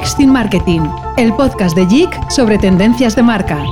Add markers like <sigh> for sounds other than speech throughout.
Next in Marketing, el podcast de JIC sobre tendencias de marca.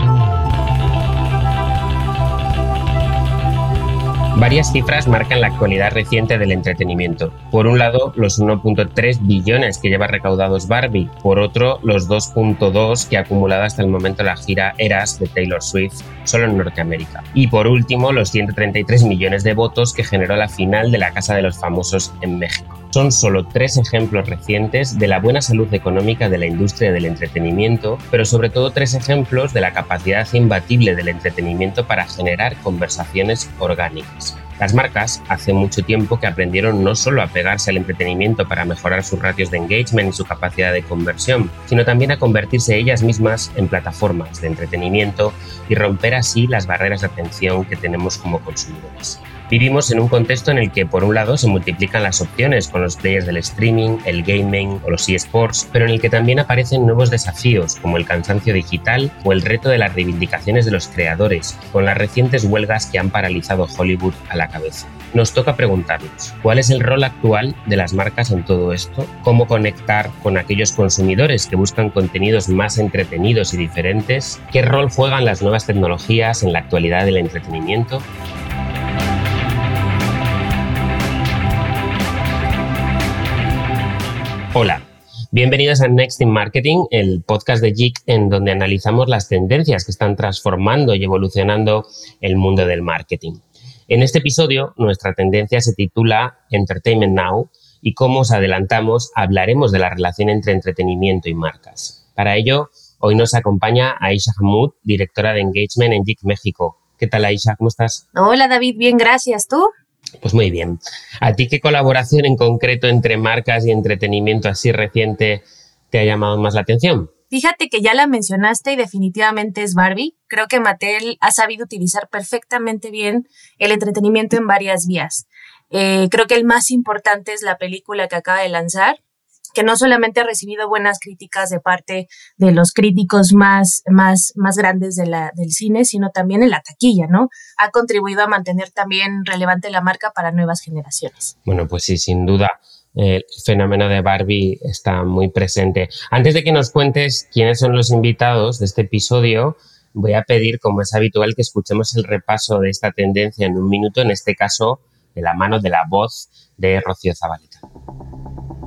Varias cifras marcan la actualidad reciente del entretenimiento. Por un lado, los 1.3 billones que lleva recaudados Barbie, por otro, los 2.2 que ha acumulado hasta el momento la gira Eras de Taylor Swift, solo en Norteamérica. Y por último, los 133 millones de votos que generó la final de la Casa de los Famosos en México. Son solo tres ejemplos recientes de la buena salud económica de la industria del entretenimiento, pero sobre todo tres ejemplos de la capacidad imbatible del entretenimiento para generar conversaciones orgánicas. Las marcas hace mucho tiempo que aprendieron no solo a pegarse al entretenimiento para mejorar sus ratios de engagement y su capacidad de conversión, sino también a convertirse ellas mismas en plataformas de entretenimiento y romper así las barreras de atención que tenemos como consumidores. Vivimos en un contexto en el que, por un lado, se multiplican las opciones con los players del streaming, el gaming o los eSports, pero en el que también aparecen nuevos desafíos como el cansancio digital o el reto de las reivindicaciones de los creadores, con las recientes huelgas que han paralizado Hollywood a la cabeza. Nos toca preguntarnos, ¿cuál es el rol actual de las marcas en todo esto? ¿Cómo conectar con aquellos consumidores que buscan contenidos más entretenidos y diferentes? ¿Qué rol juegan las nuevas tecnologías en la actualidad del entretenimiento? Hola, bienvenidos a Next in Marketing, el podcast de JIC en donde analizamos las tendencias que están transformando y evolucionando el mundo del marketing. En este episodio, nuestra tendencia se titula Entertainment Now y como os adelantamos, hablaremos de la relación entre entretenimiento y marcas. Para ello, hoy nos acompaña Aisha Hamoud, directora de Engagement en JIC México. ¿Qué tal, Aisha? ¿Cómo estás? Hola, David. Bien, gracias. ¿Tú? Pues muy bien. ¿A ti qué colaboración en concreto entre marcas y entretenimiento así reciente te ha llamado más la atención? Fíjate que ya la mencionaste y definitivamente es Barbie. Creo que Mattel ha sabido utilizar perfectamente bien el entretenimiento en varias vías. Eh, creo que el más importante es la película que acaba de lanzar, que no solamente ha recibido buenas críticas de parte de los críticos más, más, más grandes del cine, sino también en la taquilla, ¿no? Ha contribuido a mantener también relevante la marca para nuevas generaciones. Bueno, pues sí, sin duda. El fenómeno de Barbie está muy presente. Antes de que nos cuentes quiénes son los invitados de este episodio, voy a pedir, como es habitual, que escuchemos el repaso de esta tendencia en un minuto, en este caso, de la mano de la voz de Rocío Zabaleta.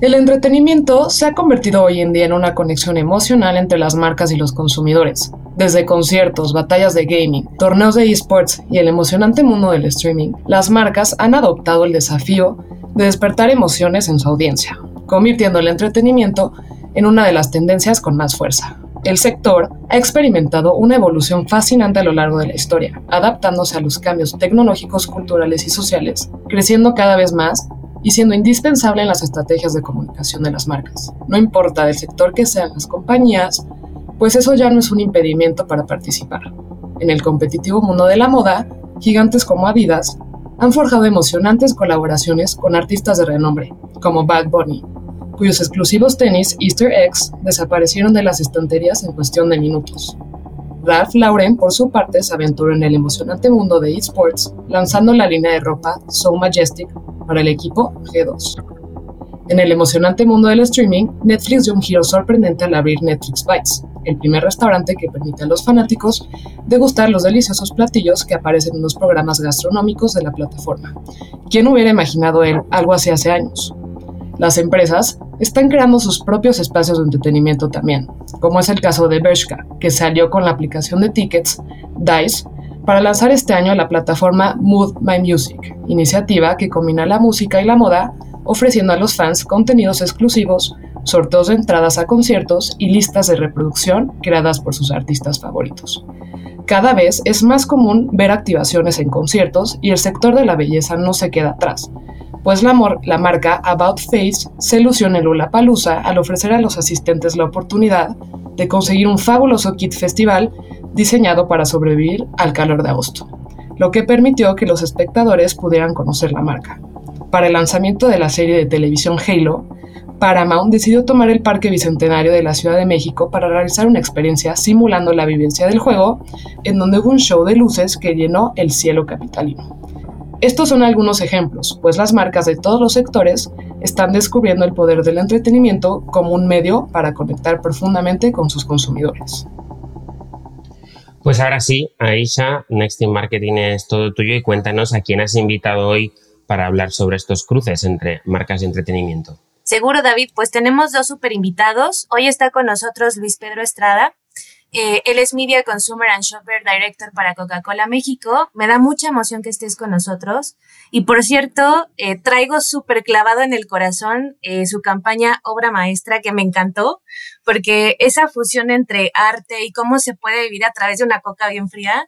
El entretenimiento se ha convertido hoy en día en una conexión emocional entre las marcas y los consumidores. Desde conciertos, batallas de gaming, torneos de esports y el emocionante mundo del streaming, las marcas han adoptado el desafío de despertar emociones en su audiencia, convirtiendo el entretenimiento en una de las tendencias con más fuerza. El sector ha experimentado una evolución fascinante a lo largo de la historia, adaptándose a los cambios tecnológicos, culturales y sociales, creciendo cada vez más y siendo indispensable en las estrategias de comunicación de las marcas. No importa del sector que sean las compañías, pues eso ya no es un impedimento para participar. En el competitivo mundo de la moda, gigantes como Adidas han forjado emocionantes colaboraciones con artistas de renombre, como Bad Bunny, cuyos exclusivos tenis Easter eggs desaparecieron de las estanterías en cuestión de minutos. Ralph Lauren, por su parte, se aventuró en el emocionante mundo de esports, lanzando la línea de ropa So Majestic para el equipo G2. En el emocionante mundo del streaming, Netflix dio un giro sorprendente al abrir Netflix Bites, el primer restaurante que permite a los fanáticos degustar los deliciosos platillos que aparecen en los programas gastronómicos de la plataforma. ¿Quién hubiera imaginado él algo así hace años? Las empresas están creando sus propios espacios de entretenimiento también, como es el caso de Bershka, que salió con la aplicación de tickets DICE para lanzar este año la plataforma Mood My Music, iniciativa que combina la música y la moda, ofreciendo a los fans contenidos exclusivos, sorteos de entradas a conciertos y listas de reproducción creadas por sus artistas favoritos. Cada vez es más común ver activaciones en conciertos y el sector de la belleza no se queda atrás, pues la, la marca About Face se lució en el Lollapalooza al ofrecer a los asistentes la oportunidad de conseguir un fabuloso kit festival diseñado para sobrevivir al calor de agosto, lo que permitió que los espectadores pudieran conocer la marca. Para el lanzamiento de la serie de televisión Halo, Paramount decidió tomar el Parque Bicentenario de la Ciudad de México para realizar una experiencia simulando la vivencia del juego, en donde hubo un show de luces que llenó el cielo capitalino. Estos son algunos ejemplos, pues las marcas de todos los sectores están descubriendo el poder del entretenimiento como un medio para conectar profundamente con sus consumidores. Pues ahora sí, Aisha, Next in Marketing es todo tuyo y cuéntanos a quién has invitado hoy para hablar sobre estos cruces entre marcas y entretenimiento. Seguro, David, pues tenemos dos super invitados. Hoy está con nosotros Luis Pedro Estrada, eh, él es Media Consumer and Shopper Director para Coca-Cola México. Me da mucha emoción que estés con nosotros. Y por cierto, eh, traigo súper clavado en el corazón eh, su campaña Obra Maestra que me encantó, porque esa fusión entre arte y cómo se puede vivir a través de una coca bien fría,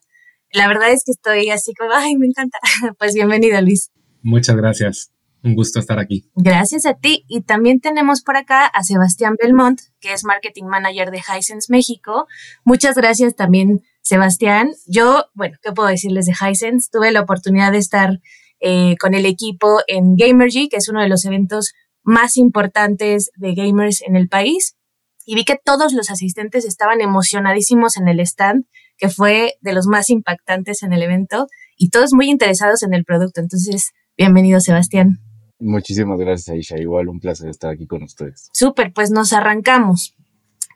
la verdad es que estoy así como, ay, me encanta. <laughs> pues bienvenido, Luis. Muchas gracias. Un gusto estar aquí. Gracias a ti. Y también tenemos por acá a Sebastián Belmont, que es Marketing Manager de Hisense México. Muchas gracias también, Sebastián. Yo, bueno, ¿qué puedo decirles de Hisense? Tuve la oportunidad de estar eh, con el equipo en Gamergy, que es uno de los eventos más importantes de gamers en el país. Y vi que todos los asistentes estaban emocionadísimos en el stand, que fue de los más impactantes en el evento, y todos muy interesados en el producto. Entonces, bienvenido, Sebastián. Muchísimas gracias, Aisha. Igual un placer estar aquí con ustedes. Súper, pues nos arrancamos.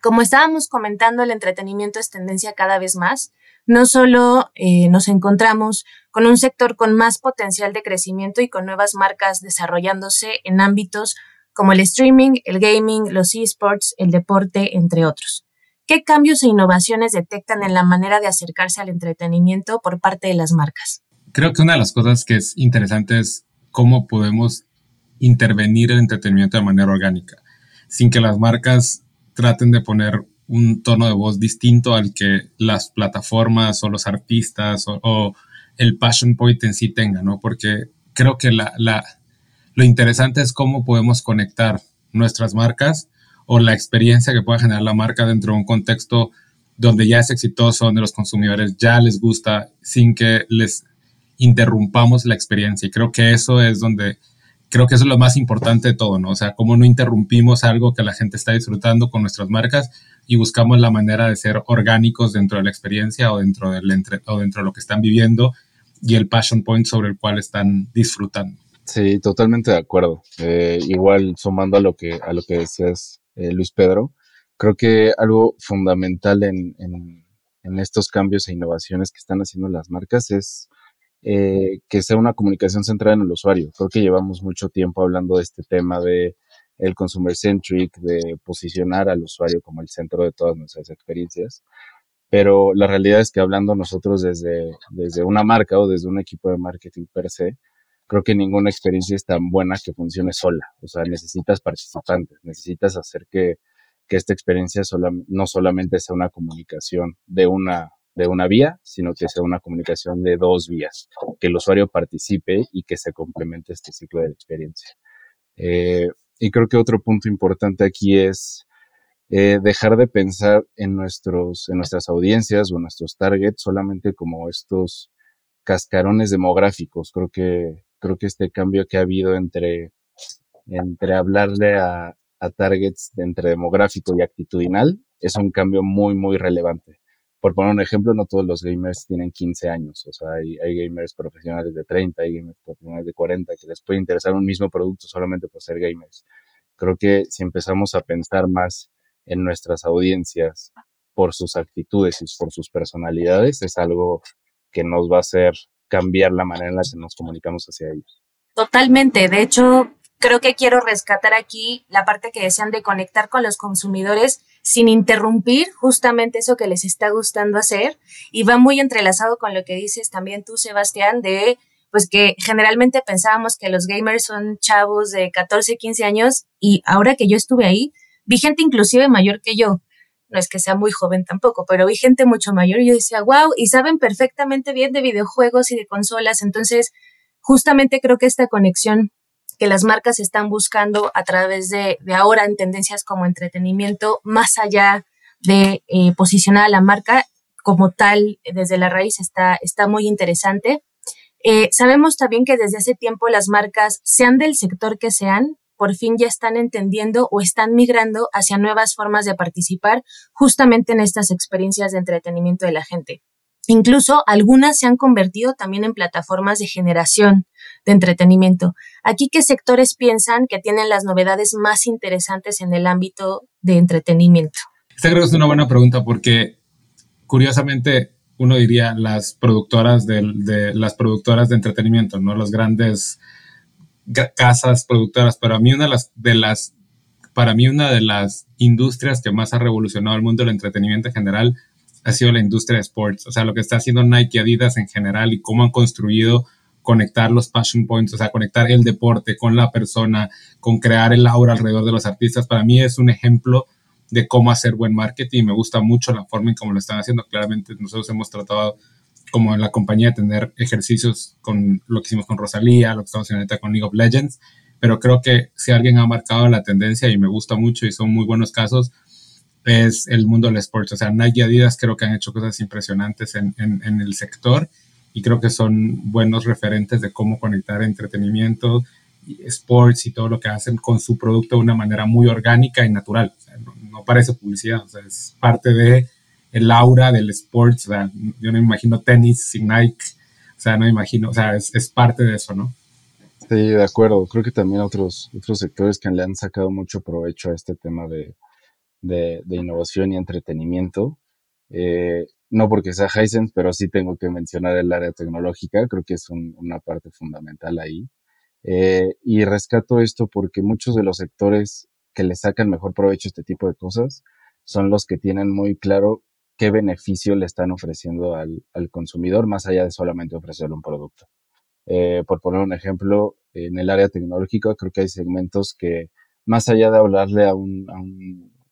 Como estábamos comentando, el entretenimiento es tendencia cada vez más. No solo eh, nos encontramos con un sector con más potencial de crecimiento y con nuevas marcas desarrollándose en ámbitos como el streaming, el gaming, los esports, el deporte, entre otros. ¿Qué cambios e innovaciones detectan en la manera de acercarse al entretenimiento por parte de las marcas? Creo que una de las cosas que es interesante es cómo podemos intervenir el entretenimiento de manera orgánica, sin que las marcas traten de poner un tono de voz distinto al que las plataformas o los artistas o, el passion point en sí tengan, ¿no? Porque creo que la, lo interesante es cómo podemos conectar nuestras marcas o la experiencia que pueda generar la marca dentro de un contexto donde ya es exitoso, donde los consumidores ya les gusta, sin que les interrumpamos la experiencia. Y creo que eso es donde creo que eso es lo más importante de todo, ¿no? O sea, cómo no interrumpimos algo que la gente está disfrutando con nuestras marcas y buscamos la manera de ser orgánicos dentro de la experiencia o dentro, del entre, o dentro de lo que están viviendo y el passion point sobre el cual están disfrutando. Sí, totalmente de acuerdo. Eh, igual sumando a lo que, a lo que decías, eh, Luis Pedro, creo que algo fundamental en, en, en estos cambios e innovaciones que están haciendo las marcas es eh, que sea una comunicación centrada en el usuario. Creo que llevamos mucho tiempo hablando de este tema de el consumer centric, de posicionar al usuario como el centro de todas nuestras experiencias. Pero la realidad es que hablando nosotros desde, desde una marca o desde un equipo de marketing per se, creo que ninguna experiencia es tan buena que funcione sola. O sea, necesitas participantes, necesitas hacer que, que esta experiencia no solamente sea una comunicación de una de una vía, sino que sea una comunicación de dos vías, que el usuario participe y que se complemente este ciclo de la experiencia. Eh, y creo que otro punto importante aquí es eh, dejar de pensar en, nuestros, en nuestras audiencias o en nuestros targets solamente como estos cascarones demográficos. Creo que, creo que este cambio que ha habido entre, entre hablarle a, a targets entre demográfico y actitudinal es un cambio muy, muy relevante por poner un ejemplo, no todos los gamers tienen 15 años, o sea, hay, gamers profesionales de 30, hay gamers profesionales de 40 que les puede interesar un mismo producto solamente por ser gamers. Creo que si empezamos a pensar más en nuestras audiencias por sus actitudes y por sus personalidades, es algo que nos va a hacer cambiar la manera en la que nos comunicamos hacia ellos. Totalmente. De hecho, creo que quiero rescatar aquí la parte que desean de conectar con los consumidores sin interrumpir justamente eso que les está gustando hacer y va muy entrelazado con lo que dices también tú, Sebastián, de pues que generalmente pensábamos que los gamers son chavos de 14, 15 años y ahora que yo estuve ahí, vi gente inclusive mayor que yo. No es que sea muy joven tampoco, pero vi gente mucho mayor y yo decía, wow, y saben perfectamente bien de videojuegos y de consolas. Entonces, justamente creo que esta conexión que las marcas están buscando a través de, ahora en tendencias como entretenimiento, más allá de eh, posicionar a la marca como tal desde la raíz está, está muy interesante. Eh, sabemos también que desde hace tiempo las marcas, sean del sector que sean, por fin ya están entendiendo o están migrando hacia nuevas formas de participar justamente en estas experiencias de entretenimiento de la gente. Incluso algunas se han convertido también en plataformas de generación de entretenimiento. Aquí, ¿qué sectores piensan que tienen las novedades más interesantes en el ámbito de entretenimiento? Esta creo que es una buena pregunta porque, curiosamente, uno diría las productoras de, las productoras de entretenimiento, ¿no? Las grandes casas productoras, pero a mí una de las, de las, para mí una de las industrias que más ha revolucionado el mundo del entretenimiento en general ha sido la industria de sports, o sea, lo que está haciendo Nike, Adidas en general y cómo han construido conectar los passion points, o sea, conectar el deporte con la persona, con crear el aura alrededor de los artistas, para mí es un ejemplo de cómo hacer buen marketing. Me gusta mucho la forma en cómo lo están haciendo. Claramente nosotros hemos tratado como en la compañía tener ejercicios con lo que hicimos con Rosalía, lo que estamos haciendo ahorita con League of Legends, pero creo que si alguien ha marcado la tendencia y me gusta mucho y son muy buenos casos, es el mundo del sports. O sea, Nike y Adidas creo que han hecho cosas impresionantes en, en, el sector y creo que son buenos referentes de cómo conectar entretenimiento, sports y todo lo que hacen con su producto de una manera muy orgánica y natural. no, parece publicidad, o sea, es parte de el aura del sports. Yo no me imagino tenis sin Nike, o sea, no me imagino, o sea, es, es parte de eso, ¿no? Sí, de acuerdo. Creo que también otros, otros sectores que le han sacado mucho provecho a este tema de, de, innovación y entretenimiento. Eh, no porque sea Hisense, pero sí tengo que mencionar el área tecnológica, creo que es una parte fundamental ahí. Eh, y rescato esto porque muchos de los sectores que le sacan mejor provecho a este tipo de cosas son los que tienen muy claro qué beneficio le están ofreciendo al, consumidor más allá de solamente ofrecerle un producto. Eh, por poner un ejemplo, en el área tecnológica creo que hay segmentos que más allá de hablarle a un,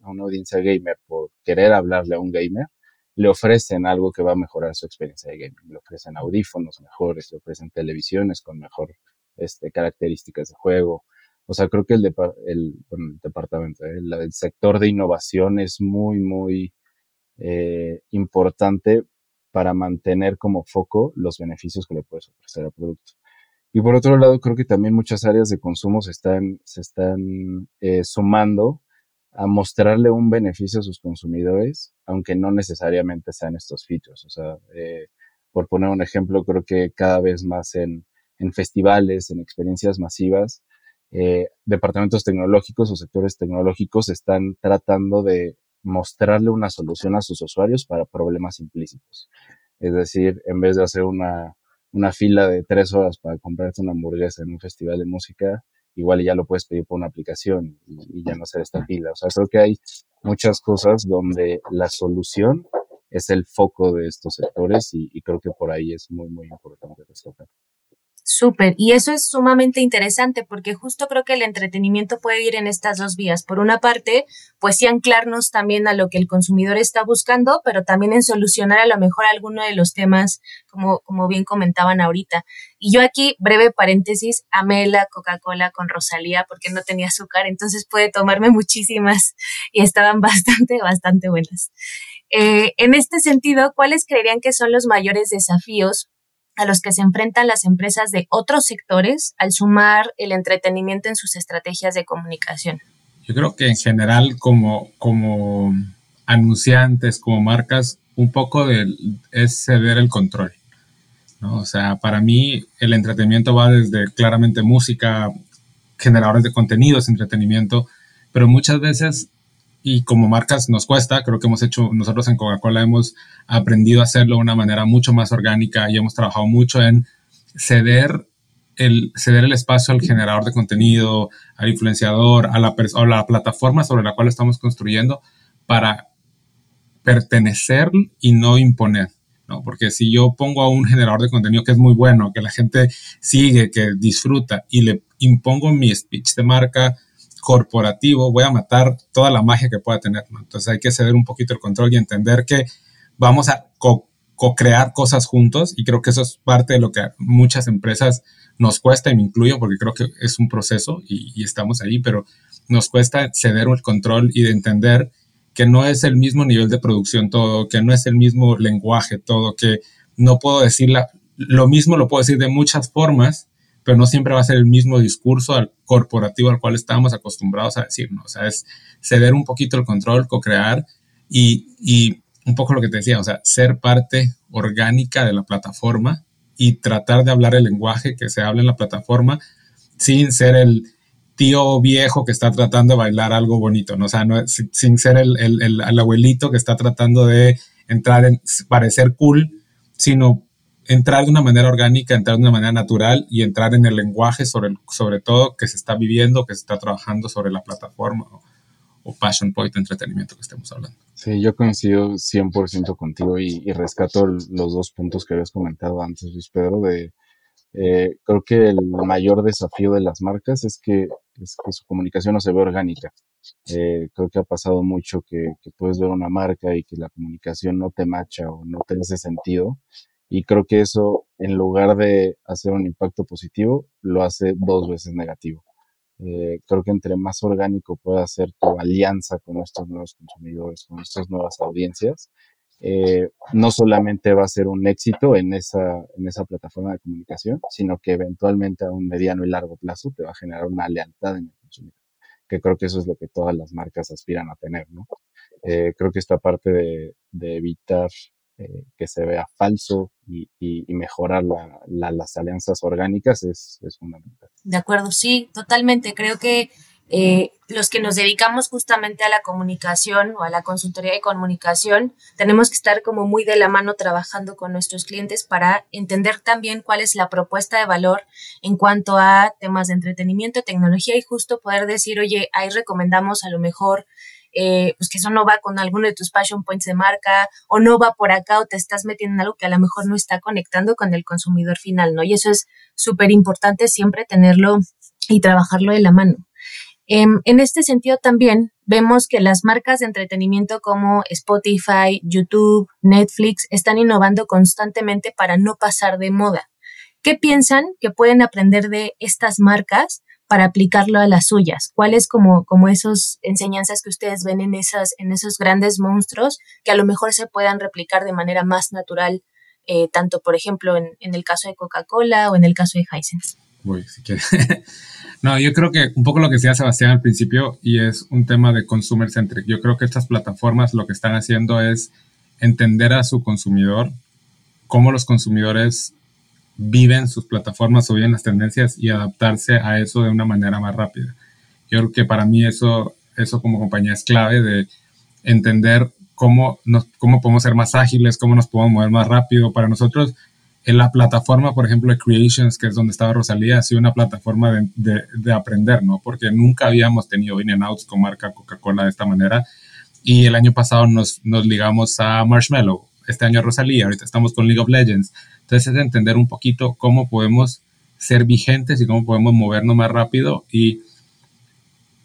a una audiencia gamer por querer hablarle a un gamer, le ofrecen algo que va a mejorar su experiencia de gaming. Le ofrecen audífonos mejores, le ofrecen televisiones con mejor este, características de juego. O sea, creo que el, el, departamento, el, sector de innovación es muy, muy eh, importante para mantener como foco los beneficios que le puedes ofrecer al producto. Y por otro lado, creo que también muchas áreas de consumo se están, se están eh, sumando a mostrarle un beneficio a sus consumidores, aunque no necesariamente sean estos features. O sea, eh, por poner un ejemplo, creo que cada vez más en, en festivales, en experiencias masivas, eh, departamentos tecnológicos o sectores tecnológicos están tratando de mostrarle una solución a sus usuarios para problemas implícitos. Es decir, en vez de hacer una, una fila de tres horas para comprarte una hamburguesa en un festival de música, igual ya lo puedes pedir por una aplicación y, ya no hacer esta fila. O sea, creo que hay muchas cosas donde la solución es el foco de estos sectores y, y creo que por ahí es muy, muy importante resaltar. Súper, y eso es sumamente interesante porque justo creo que el entretenimiento puede ir en estas dos vías. Por una parte, pues sí anclarnos también a lo que el consumidor está buscando, pero también en solucionar a lo mejor alguno de los temas, como, como bien comentaban ahorita. Y yo aquí, breve paréntesis, amé la Coca-Cola con Rosalía porque no tenía azúcar, entonces puede tomarme muchísimas y estaban <laughs> bastante, bastante buenas. Eh, en este sentido, ¿cuáles creerían que son los mayores desafíos a los que se enfrentan las empresas de otros sectores al sumar el entretenimiento en sus estrategias de comunicación? Yo creo que en general como, como anunciantes, como marcas, un poco de, es ceder el control. ¿no? O sea, para mí el entretenimiento va desde claramente música, generadores de contenidos, entretenimiento, pero muchas veces y como marcas nos cuesta, creo que hemos hecho, nosotros en Coca-Cola hemos aprendido a hacerlo de una manera mucho más orgánica y hemos trabajado mucho en ceder el, ceder el espacio al generador de contenido, al influenciador, a la, a la plataforma sobre la cual estamos construyendo para pertenecer y no imponer. ¿no? Porque si yo pongo a un generador de contenido que es muy bueno, que la gente sigue, que disfruta y le impongo mi speech de marca, corporativo, voy a matar toda la magia que pueda tener. Entonces hay que ceder un poquito el control y entender que vamos a co-crear cosas juntos y creo que eso es parte de lo que muchas empresas nos cuesta y me incluyo porque creo que es un proceso y, estamos ahí, pero nos cuesta ceder el control y de entender que no es el mismo nivel de producción todo, que no es el mismo lenguaje todo, que no puedo decir lo mismo, lo puedo decir de muchas formas pero no siempre va a ser el mismo discurso al corporativo al cual estamos acostumbrados a decir, ¿no? O sea, es ceder un poquito el control, co-crear y, y un poco lo que te decía, o sea, ser parte orgánica de la plataforma y tratar de hablar el lenguaje que se habla en la plataforma sin ser el tío viejo que está tratando de bailar algo bonito, ¿no? O sea, no, sin ser el, el, el, abuelito que está tratando de entrar en parecer cool, sino entrar de una manera orgánica, entrar de una manera natural y entrar en el lenguaje sobre, sobre todo que se está viviendo, que se está trabajando sobre la plataforma o, Passion Point entretenimiento que estemos hablando. Sí, yo coincido 100% contigo y, y, rescato los dos puntos que habías comentado antes, Luis Pedro, de eh, creo que el mayor desafío de las marcas es que, su comunicación no se ve orgánica. Eh, creo que ha pasado mucho que, que, puedes ver una marca y que la comunicación no te macha o no te hace sentido y creo que eso, en lugar de hacer un impacto positivo, lo hace dos veces negativo. Eh, creo que entre más orgánico pueda ser tu alianza con estos nuevos consumidores, con estas nuevas audiencias, eh, no solamente va a ser un éxito en esa, en esa plataforma de comunicación, sino que eventualmente a un mediano y largo plazo te va a generar una lealtad en el consumidor, que creo que eso es lo que todas las marcas aspiran a tener, ¿no? Eh, creo que esta parte de, de evitar eh, que se vea falso y, mejorar las alianzas orgánicas es, fundamental. De acuerdo, sí, totalmente. Creo que eh, los que nos dedicamos justamente a la comunicación o a la consultoría de comunicación, tenemos que estar como muy de la mano trabajando con nuestros clientes para entender también cuál es la propuesta de valor en cuanto a temas de entretenimiento, tecnología y justo poder decir, oye, ahí recomendamos a lo mejor eh, pues que eso no va con alguno de tus passion points de marca o no va por acá o te estás metiendo en algo que a lo mejor no está conectando con el consumidor final, ¿no? Y eso es súper importante siempre tenerlo y trabajarlo de la mano. Em, en este sentido también vemos que las marcas de entretenimiento como Spotify, YouTube, Netflix están innovando constantemente para no pasar de moda. ¿Qué piensan que pueden aprender de estas marcas para aplicarlo a las suyas? ¿Cuáles como, como esas enseñanzas que ustedes ven en, esas, en esos grandes monstruos que a lo mejor se puedan replicar de manera más natural, eh, tanto por ejemplo en, el caso de Coca-Cola o en el caso de Hisense? Voy, si <laughs> no, yo creo que un poco lo que decía Sebastián al principio y es un tema de consumer centric. Yo creo que estas plataformas lo que están haciendo es entender a su consumidor, cómo los consumidores viven sus plataformas o viven las tendencias y adaptarse a eso de una manera más rápida. Yo creo que para mí eso, eso como compañía es clave de entender cómo, cómo podemos ser más ágiles, cómo nos podemos mover más rápido. Para nosotros, en la plataforma, por ejemplo, de Creations, que es donde estaba Rosalía, ha sido una plataforma de, de, de aprender, ¿no? Porque nunca habíamos tenido in and outs con marca Coca-Cola de esta manera. Y el año pasado nos, nos ligamos a Marshmallow, este año Rosalía, ahorita estamos con League of Legends. Entonces es entender un poquito cómo podemos ser vigentes y cómo podemos movernos más rápido y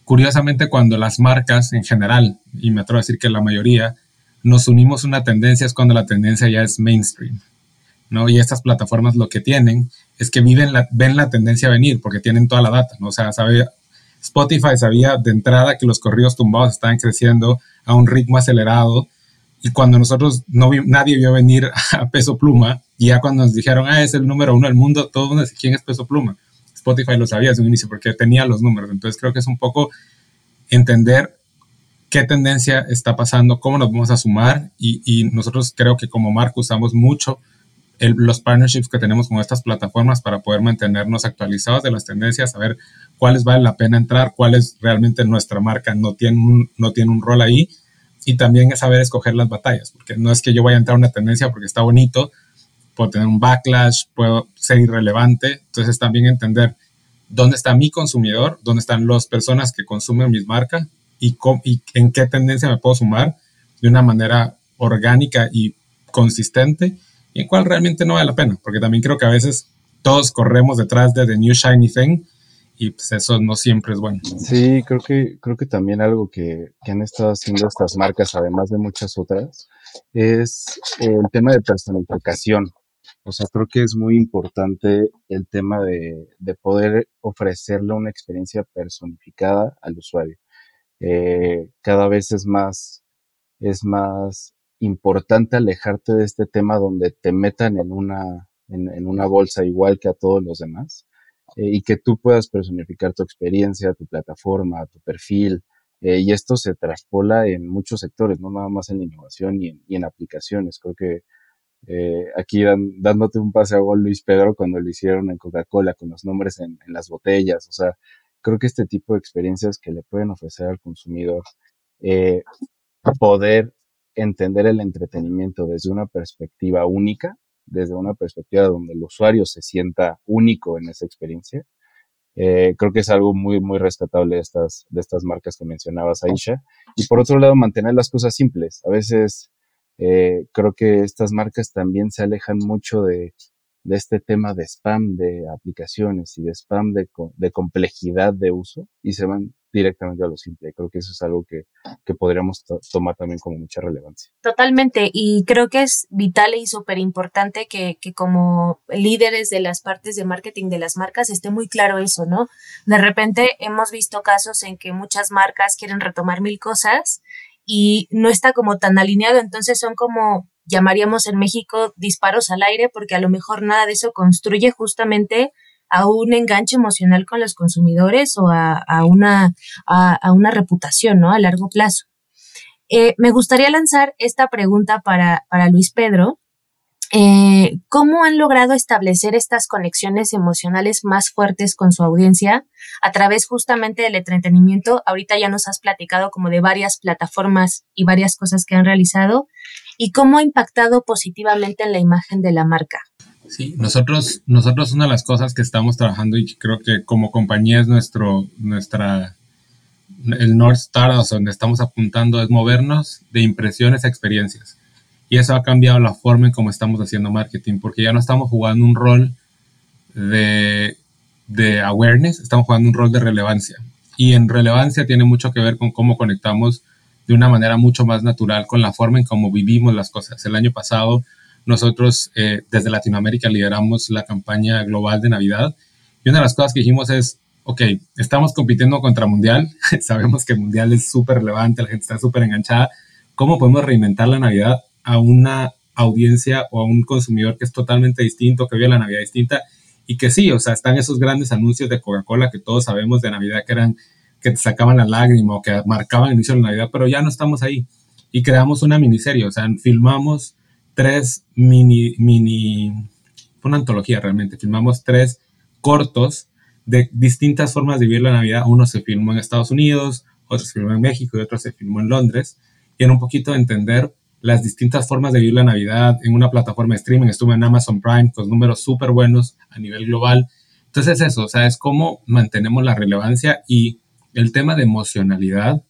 curiosamente cuando las marcas en general, y me atrevo a decir que la mayoría, nos unimos una tendencia es cuando la tendencia ya es mainstream. ¿no? Y estas plataformas lo que tienen es que viven la, ven la tendencia a venir porque tienen toda la data. ¿no? O sea, Spotify sabía de entrada que los corridos tumbados estaban creciendo a un ritmo acelerado y cuando nosotros no nadie vio venir <laughs> a Peso Pluma, y ya cuando nos dijeron, ah, es el número uno del mundo, todo el mundo dice, ¿quién es Peso Pluma? Spotify lo sabía desde un inicio porque tenía los números. Entonces creo que es un poco entender qué tendencia está pasando, cómo nos vamos a sumar y, y nosotros creo que como marca usamos mucho los partnerships que tenemos con estas plataformas para poder mantenernos actualizados de las tendencias, saber cuáles vale la pena entrar, cuáles realmente nuestra marca no tiene un, no tiene un rol ahí y también es saber escoger las batallas, porque no es que yo vaya a entrar a una tendencia porque está bonito, puedo tener un backlash, puedo ser irrelevante, entonces también entender dónde está mi consumidor, dónde están las personas que consumen mis marcas y, y en qué tendencia me puedo sumar de una manera orgánica y consistente y en cuál realmente no vale la pena, porque también creo que a veces todos corremos detrás de the new shiny thing y pues eso no siempre es bueno. Sí, creo que, creo que también algo que, que han estado haciendo estas marcas, además de muchas otras, es el tema de personificación. O sea, creo que es muy importante el tema de, de poder ofrecerle una experiencia personificada al usuario. Eh, cada vez es más, es más importante alejarte de este tema donde te metan en una, en, en una bolsa igual que a todos los demás eh, y que tú puedas personificar tu experiencia, tu plataforma, tu perfil. Eh, y esto se traspola en muchos sectores, no nada más en innovación y en, y en aplicaciones. Creo que Eh, aquí dándote un pase a gol Luis Pedro cuando lo hicieron en Coca-Cola con los nombres en, las botellas. O sea, creo que este tipo de experiencias que le pueden ofrecer al consumidor, eh, poder entender el entretenimiento desde una perspectiva única, desde una perspectiva donde el usuario se sienta único en esa experiencia, eh, creo que es algo muy, muy rescatable de estas, de estas marcas que mencionabas, Aisha. Y por otro lado, mantener las cosas simples. A veces eh, creo que estas marcas también se alejan mucho de, este tema de spam de aplicaciones y de spam de, de complejidad de uso y se van directamente a lo simple. Creo que eso es algo que, que podríamos tomar también como mucha relevancia. Totalmente, y creo que es vital y súper importante que, que como líderes de las partes de marketing de las marcas esté muy claro eso, ¿no? De repente hemos visto casos en que muchas marcas quieren retomar mil cosas y no está como tan alineado, entonces son como llamaríamos en México disparos al aire porque a lo mejor nada de eso construye justamente a un enganche emocional con los consumidores o a, una, a, una reputación, ¿no? A largo plazo. Eh, me gustaría lanzar esta pregunta para, para Luis Pedro. Eh, ¿Cómo han logrado establecer estas conexiones emocionales más fuertes con su audiencia a través justamente del entretenimiento? Ahorita ya nos has platicado como de varias plataformas y varias cosas que han realizado y cómo ha impactado positivamente en la imagen de la marca. Sí, nosotros, nosotros una de las cosas que estamos trabajando y creo que como compañía es nuestro, nuestra, el North Star, o donde estamos apuntando es movernos de impresiones a experiencias. Y eso ha cambiado la forma en cómo estamos haciendo marketing, porque ya no estamos jugando un rol de, awareness, estamos jugando un rol de relevancia. Y en relevancia tiene mucho que ver con cómo conectamos de una manera mucho más natural con la forma en cómo vivimos las cosas. El año pasado nosotros eh, desde Latinoamérica lideramos la campaña global de Navidad y una de las cosas que dijimos es, ok, estamos compitiendo contra Mundial, <laughs> sabemos que Mundial es súper relevante, la gente está súper enganchada, ¿cómo podemos reinventar la Navidad a una audiencia o a un consumidor que es totalmente distinto, que vive la Navidad distinta? Y que sí, o sea, están esos grandes anuncios de Coca-Cola que todos sabemos de Navidad que eran que te sacaban la lágrima o que marcaban el inicio de la Navidad, pero ya no estamos ahí. Y creamos una miniserie, o sea, filmamos tres mini, mini, una antología realmente, filmamos tres cortos de distintas formas de vivir la Navidad. Uno se filmó en Estados Unidos, otro se filmó en México y otro se filmó en Londres. Y en un poquito entender las distintas formas de vivir la Navidad en una plataforma de streaming. Estuve en Amazon Prime con números súper buenos a nivel global. Entonces eso, o sea, es cómo mantenemos la relevancia y el tema de emocionalidad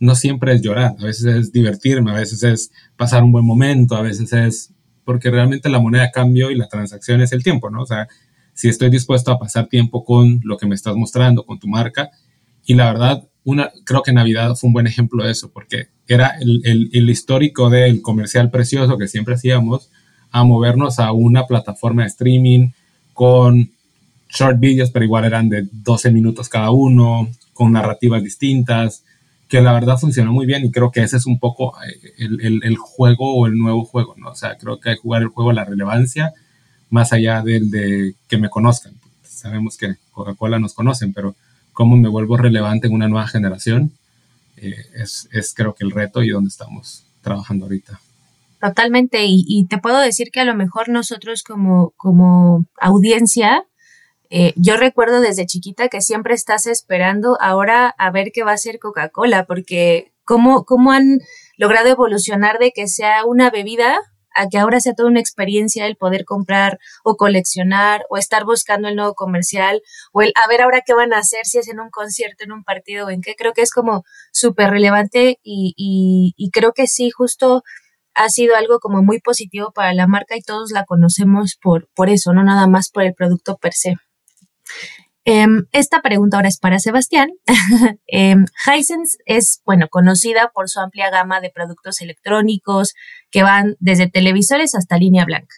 no siempre es llorar, a veces es divertirme, a veces es pasar un buen momento, a veces es porque realmente la moneda de cambio y la transacción es el tiempo, ¿no? O sea, si estoy dispuesto a pasar tiempo con lo que me estás mostrando, con tu marca, y la verdad, una, creo que Navidad fue un buen ejemplo de eso, porque era el, el, el histórico del comercial precioso que siempre hacíamos, a movernos a una plataforma de streaming con short videos, pero igual eran de 12 minutos cada uno, con narrativas distintas, que la verdad funcionó muy bien y creo que ese es un poco eh, el, el, juego o el nuevo juego, ¿no? O sea, creo que hay que jugar el juego a la relevancia más allá del de que me conozcan. Sabemos que Coca-Cola nos conocen, pero cómo me vuelvo relevante en una nueva generación eh, es, es, creo que el reto y donde estamos trabajando ahorita. Totalmente, y, te puedo decir que a lo mejor nosotros como, como audiencia eh, yo recuerdo desde chiquita que siempre estás esperando ahora a ver qué va a ser Coca-Cola, porque cómo, cómo han logrado evolucionar de que sea una bebida a que ahora sea toda una experiencia el poder comprar o coleccionar o estar buscando el nuevo comercial o el a ver ahora qué van a hacer si es en un concierto, en un partido o en qué. Creo que es como súper relevante y, y, y creo que sí, justo ha sido algo como muy positivo para la marca y todos la conocemos por, por eso, no nada más por el producto per se. Em, esta pregunta ahora es para Sebastián. <laughs> eh, Hisense es, bueno, conocida por su amplia gama de productos electrónicos que van desde televisores hasta línea blanca.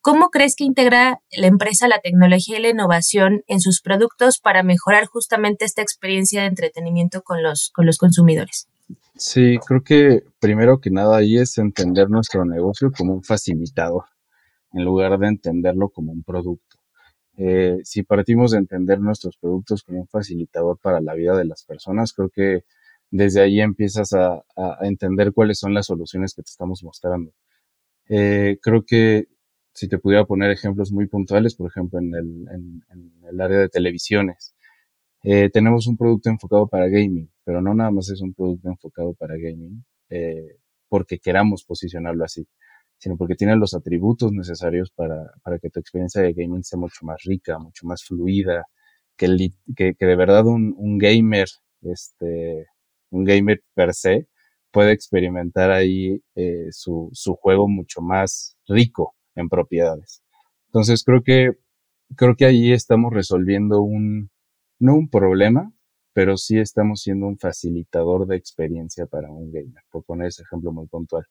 ¿Cómo crees que integra la empresa la tecnología y la innovación en sus productos para mejorar justamente esta experiencia de entretenimiento con los, con los consumidores? Sí, creo que primero que nada ahí es entender nuestro negocio como un facilitador, en lugar de entenderlo como un producto. Eh, si partimos de entender nuestros productos como un facilitador para la vida de las personas, creo que desde ahí empiezas a, entender cuáles son las soluciones que te estamos mostrando. Eh, creo que si te pudiera poner ejemplos muy puntuales, por ejemplo, en el, área de televisiones, eh, tenemos un producto enfocado para gaming, pero no nada más es un producto enfocado para gaming, eh, porque queramos posicionarlo así, sino porque tiene los atributos necesarios para, para que tu experiencia de gaming sea mucho más rica, mucho más fluida, que, que, que de verdad un, un gamer, este, un gamer per se, puede experimentar ahí eh, su, su juego mucho más rico en propiedades. Entonces creo que, creo que ahí estamos resolviendo un, no un problema, pero sí estamos siendo un facilitador de experiencia para un gamer, por poner ese ejemplo muy puntual.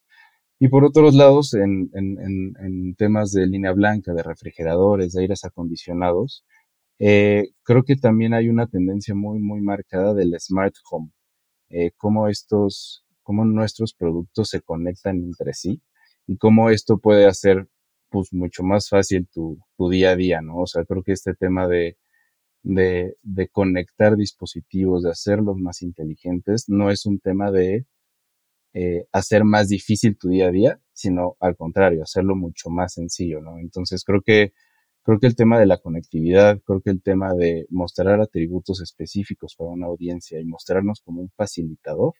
Y por otros lados, en, en, en, temas de línea blanca, de refrigeradores, de aires acondicionados, eh, creo que también hay una tendencia muy, muy marcada del smart home. Eh, cómo estos, cómo nuestros productos se conectan entre sí y cómo esto puede hacer pues mucho más fácil tu, tu día a día, ¿no? O sea, creo que este tema de, de, de conectar dispositivos, de hacerlos más inteligentes, no es un tema de eh, hacer más difícil tu día a día, sino al contrario, hacerlo mucho más sencillo, ¿no? Entonces creo que creo que el tema de la conectividad, creo que el tema de mostrar atributos específicos para una audiencia y mostrarnos como un facilitador,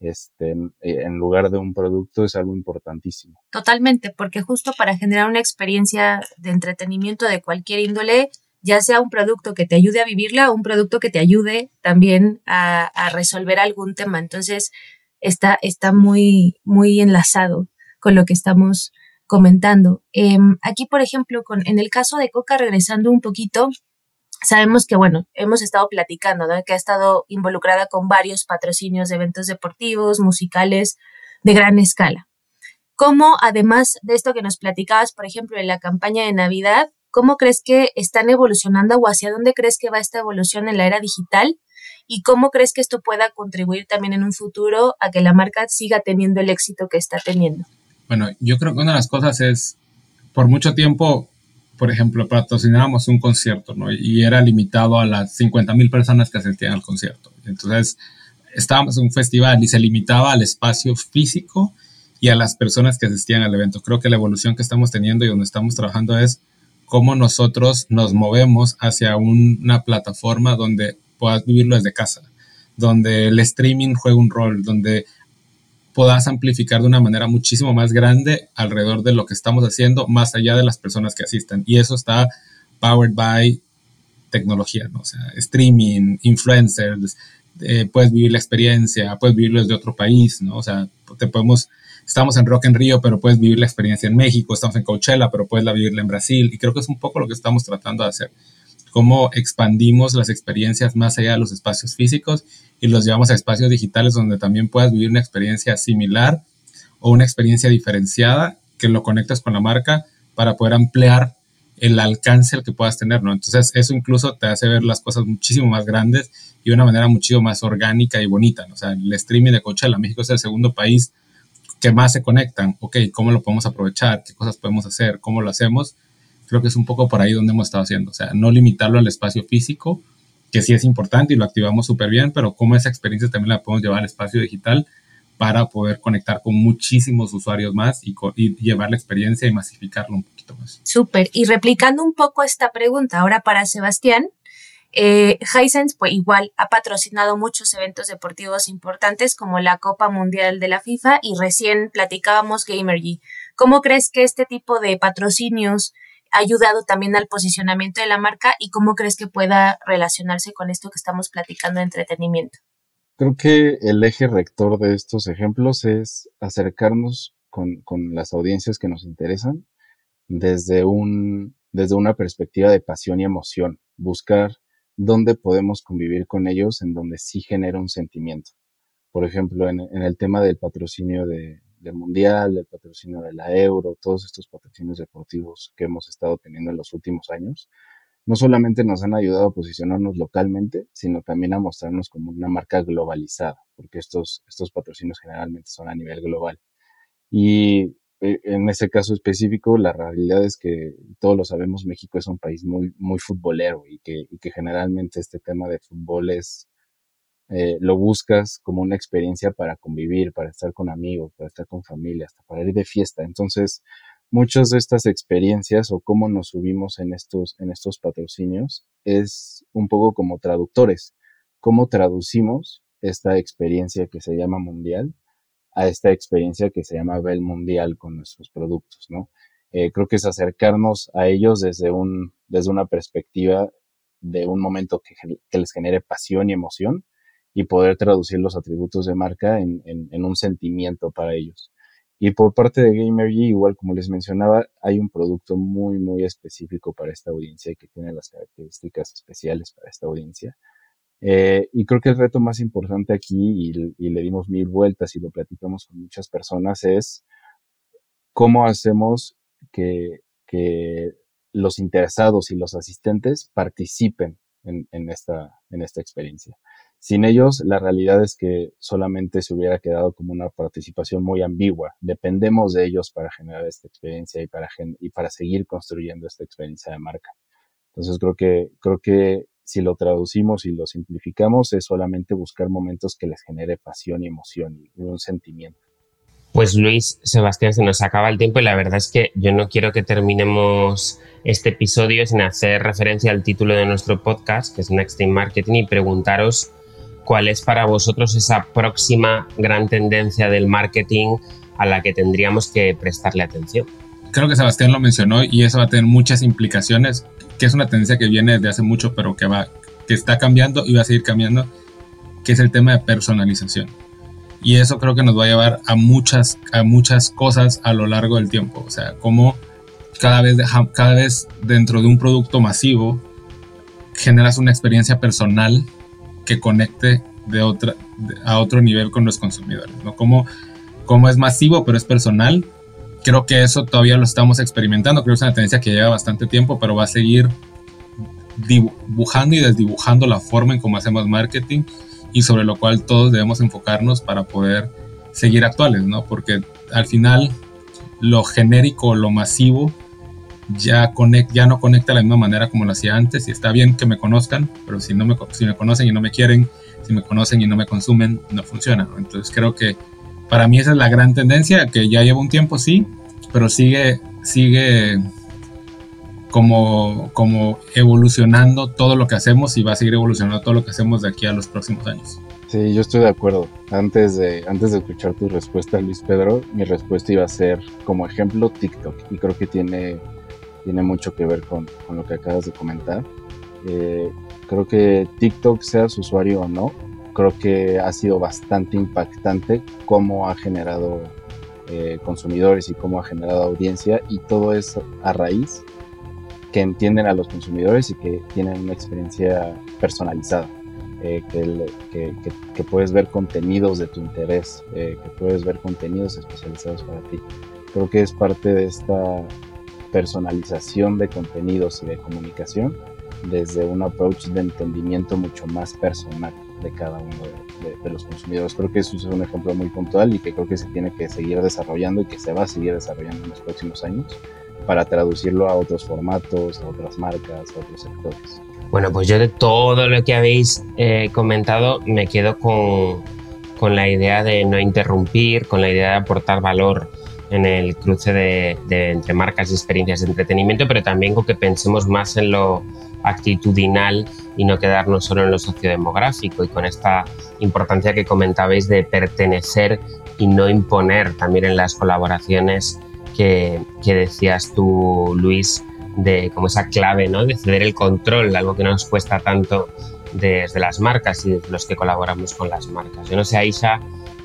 este, eh, en, lugar de un producto es algo importantísimo. Totalmente, porque justo para generar una experiencia de entretenimiento de cualquier índole, ya sea un producto que te ayude a vivirla o un producto que te ayude también a, resolver algún tema. Entonces, está, está muy, muy enlazado con lo que estamos comentando. Em, aquí, por ejemplo, con, en el caso de Coca, regresando un poquito, sabemos que, bueno, hemos estado platicando. Que ha estado involucrada con varios patrocinios de eventos deportivos, musicales, de gran escala. ¿Cómo, además de esto que nos platicabas, por ejemplo, en la campaña de Navidad, cómo crees que están evolucionando o hacia dónde crees que va esta evolución en la era digital? ¿Y cómo crees que esto pueda contribuir también en un futuro a que la marca siga teniendo el éxito que está teniendo? Bueno, yo creo que una de las cosas es, por mucho tiempo, por ejemplo, patrocinábamos un concierto, ¿no? Y era limitado a las 50 mil personas que asistían al concierto. Entonces, estábamos en un festival y se limitaba al espacio físico y a las personas que asistían al evento. Creo que la evolución que estamos teniendo y donde estamos trabajando es cómo nosotros nos movemos hacia una plataforma donde puedas vivirlo desde casa, donde el streaming juega un rol, donde puedas amplificar de una manera muchísimo más grande alrededor de lo que estamos haciendo, más allá de las personas que asistan. Y eso está powered by tecnología, ¿no? O sea, streaming, influencers, eh, puedes vivir la experiencia, puedes vivirlo desde otro país, ¿no? O sea, te podemos, estamos en Rock en Río, pero puedes vivir la experiencia en México, estamos en Coachella, pero puedes la vivirla en Brasil. Y creo que es un poco lo que estamos tratando de hacer. Cómo expandimos las experiencias más allá de los espacios físicos y los llevamos a espacios digitales donde también puedas vivir una experiencia similar o una experiencia diferenciada que lo conectas con la marca para poder ampliar el alcance al que puedas tener, ¿no? Entonces, eso incluso te hace ver las cosas muchísimo más grandes y de una manera muchísimo más orgánica y bonita, ¿no? O sea, el streaming de Coachella, México es el segundo país que más se conectan. Ok, ¿cómo lo podemos aprovechar? ¿Qué cosas podemos hacer? ¿Cómo lo hacemos? Creo que es un poco por ahí donde hemos estado haciendo. O sea, no limitarlo al espacio físico, que sí es importante y lo activamos súper bien, pero cómo esa experiencia también la podemos llevar al espacio digital para poder conectar con muchísimos usuarios más y, llevar la experiencia y masificarlo un poquito más. Súper. Y replicando un poco esta pregunta ahora para Sebastián, eh, pues igual ha patrocinado muchos eventos deportivos importantes como la Copa Mundial de la FIFA y recién platicábamos Gamergy. ¿Cómo crees que este tipo de patrocinios ayudado también al posicionamiento de la marca y cómo crees que pueda relacionarse con esto que estamos platicando de entretenimiento? Creo que el eje rector de estos ejemplos es acercarnos con, con las audiencias que nos interesan desde, un, desde una perspectiva de pasión y emoción, buscar dónde podemos convivir con ellos en donde sí genera un sentimiento. Por ejemplo, en, en el tema del patrocinio de, del Mundial, del patrocinio de la Euro, todos estos patrocinios deportivos que hemos estado teniendo en los últimos años, no solamente nos han ayudado a posicionarnos localmente, sino también a mostrarnos como una marca globalizada, porque estos, estos patrocinios generalmente son a nivel global. Y eh, en ese caso específico, la realidad es que todos lo sabemos, México es un país muy, muy futbolero y que, y que generalmente este tema de fútbol es, eh, lo buscas como una experiencia para convivir, para estar con amigos, para estar con familia, hasta para ir de fiesta. Entonces, muchas de estas experiencias o cómo nos subimos en estos, en estos patrocinios es un poco como traductores. ¿Cómo traducimos esta experiencia que se llama mundial a esta experiencia que se llama Bell Mundial con nuestros productos, ¿no? Eh, creo que es acercarnos a ellos desde, un, desde una perspectiva de un momento que, que les genere pasión y emoción y poder traducir los atributos de marca en, en, un sentimiento para ellos. Y por parte de Gamergy, igual como les mencionaba, hay un producto muy, muy específico para esta audiencia y que tiene las características especiales para esta audiencia. Eh, y creo que el reto más importante aquí, y, le dimos mil vueltas y lo platicamos con muchas personas, es cómo hacemos que, que los interesados y los asistentes participen en, en, esta, en esta experiencia. Sin ellos, la realidad es que solamente se hubiera quedado como una participación muy ambigua. Dependemos de ellos para generar esta experiencia y para, y para seguir construyendo esta experiencia de marca. Entonces creo que, creo que si lo traducimos y lo simplificamos es solamente buscar momentos que les genere pasión y emoción y un sentimiento. Pues Luis, Sebastián, se nos acaba el tiempo y la verdad es que yo no quiero que terminemos este episodio sin hacer referencia al título de nuestro podcast, que es Next in Marketing, y preguntaros cuál es para vosotros esa próxima gran tendencia del marketing a la que tendríamos que prestarle atención. Creo que Sebastián lo mencionó y eso va a tener muchas implicaciones, que es una tendencia que viene desde hace mucho, pero que va que está cambiando y va a seguir cambiando, que es el tema de personalización. Y eso creo que nos va a llevar a muchas, a muchas cosas a lo largo del tiempo. O sea, como cada vez, cada vez dentro de un producto masivo generas una experiencia personal que conecte de otra, a otro nivel con los consumidores, ¿no? Como, como es masivo, pero es personal, creo que eso todavía lo estamos experimentando, creo que es una tendencia que lleva bastante tiempo, pero va a seguir dibujando y desdibujando la forma en cómo hacemos marketing y sobre lo cual todos debemos enfocarnos para poder seguir actuales, ¿no? Porque al final lo genérico, lo masivo, ya, ya no conecta de la misma manera como lo hacía antes y está bien que me conozcan, pero si, no me, si me conocen y no me quieren, si me conocen y no me consumen, no funciona. Entonces creo que para mí esa es la gran tendencia, que ya lleva un tiempo, sí, pero sigue, sigue como, como evolucionando todo lo que hacemos y va a seguir evolucionando todo lo que hacemos de aquí a los próximos años. Sí, yo estoy de acuerdo. Antes de, antes de escuchar tu respuesta, Luis Pedro, mi respuesta iba a ser como ejemplo TikTok y creo que tiene tiene mucho que ver con, con lo que acabas de comentar. Eh, creo que TikTok, sea su usuario o no, creo que ha sido bastante impactante cómo ha generado eh, consumidores y cómo ha generado audiencia y todo es a raíz que entienden a los consumidores y que tienen una experiencia personalizada. Eh, que, que, que, puedes ver contenidos de tu interés, que puedes ver contenidos especializados para ti. Creo que es parte de esta personalización de contenidos y de comunicación desde un approach de entendimiento mucho más personal de cada uno de, los consumidores. Creo que eso es un ejemplo muy puntual y que creo que se tiene que seguir desarrollando y que se va a seguir desarrollando en los próximos años para traducirlo a otros formatos, a otras marcas, a otros sectores. Bueno, pues yo de todo lo que habéis eh, comentado me quedo con, con la idea de no interrumpir, con la idea de aportar valor en el cruce de, entre marcas y experiencias de entretenimiento, pero también con que pensemos más en lo actitudinal y no quedarnos solo en lo sociodemográfico y con esta importancia que comentabais de pertenecer y no imponer también en las colaboraciones que, que decías tú, Luis, de como esa clave, ¿no? De ceder el control, algo que no nos cuesta tanto desde las marcas y los que colaboramos con las marcas. Yo no sé, Aisha,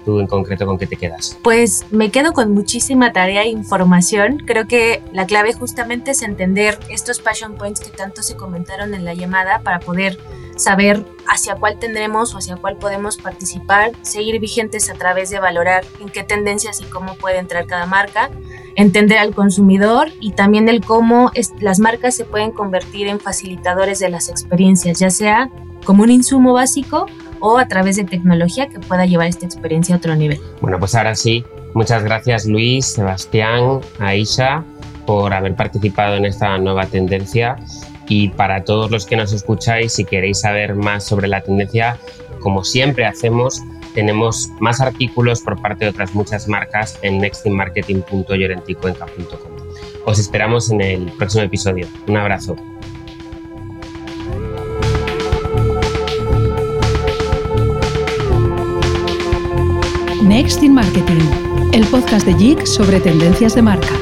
¿Tú en concreto con qué te quedas? Pues me quedo con muchísima tarea e información. Creo que la clave justamente es entender estos passion points que tanto se comentaron en la llamada para poder saber hacia cuál tendremos o hacia cuál podemos participar, seguir vigentes a través de valorar en qué tendencias y cómo puede entrar cada marca, entender al consumidor y también el cómo las marcas se pueden convertir en facilitadores de las experiencias, ya sea como un insumo básico o a través de tecnología que pueda llevar esta experiencia a otro nivel. Bueno, pues ahora sí, muchas gracias Luis, Sebastián, Aisha por haber participado en esta nueva tendencia y para todos los que nos escucháis, si queréis saber más sobre la tendencia, como siempre hacemos, tenemos más artículos por parte de otras muchas marcas en nextinmarketing.llorenticuenca.com. Os esperamos en el próximo episodio. Un abrazo. Next in Marketing, el podcast de JIC sobre tendencias de marca.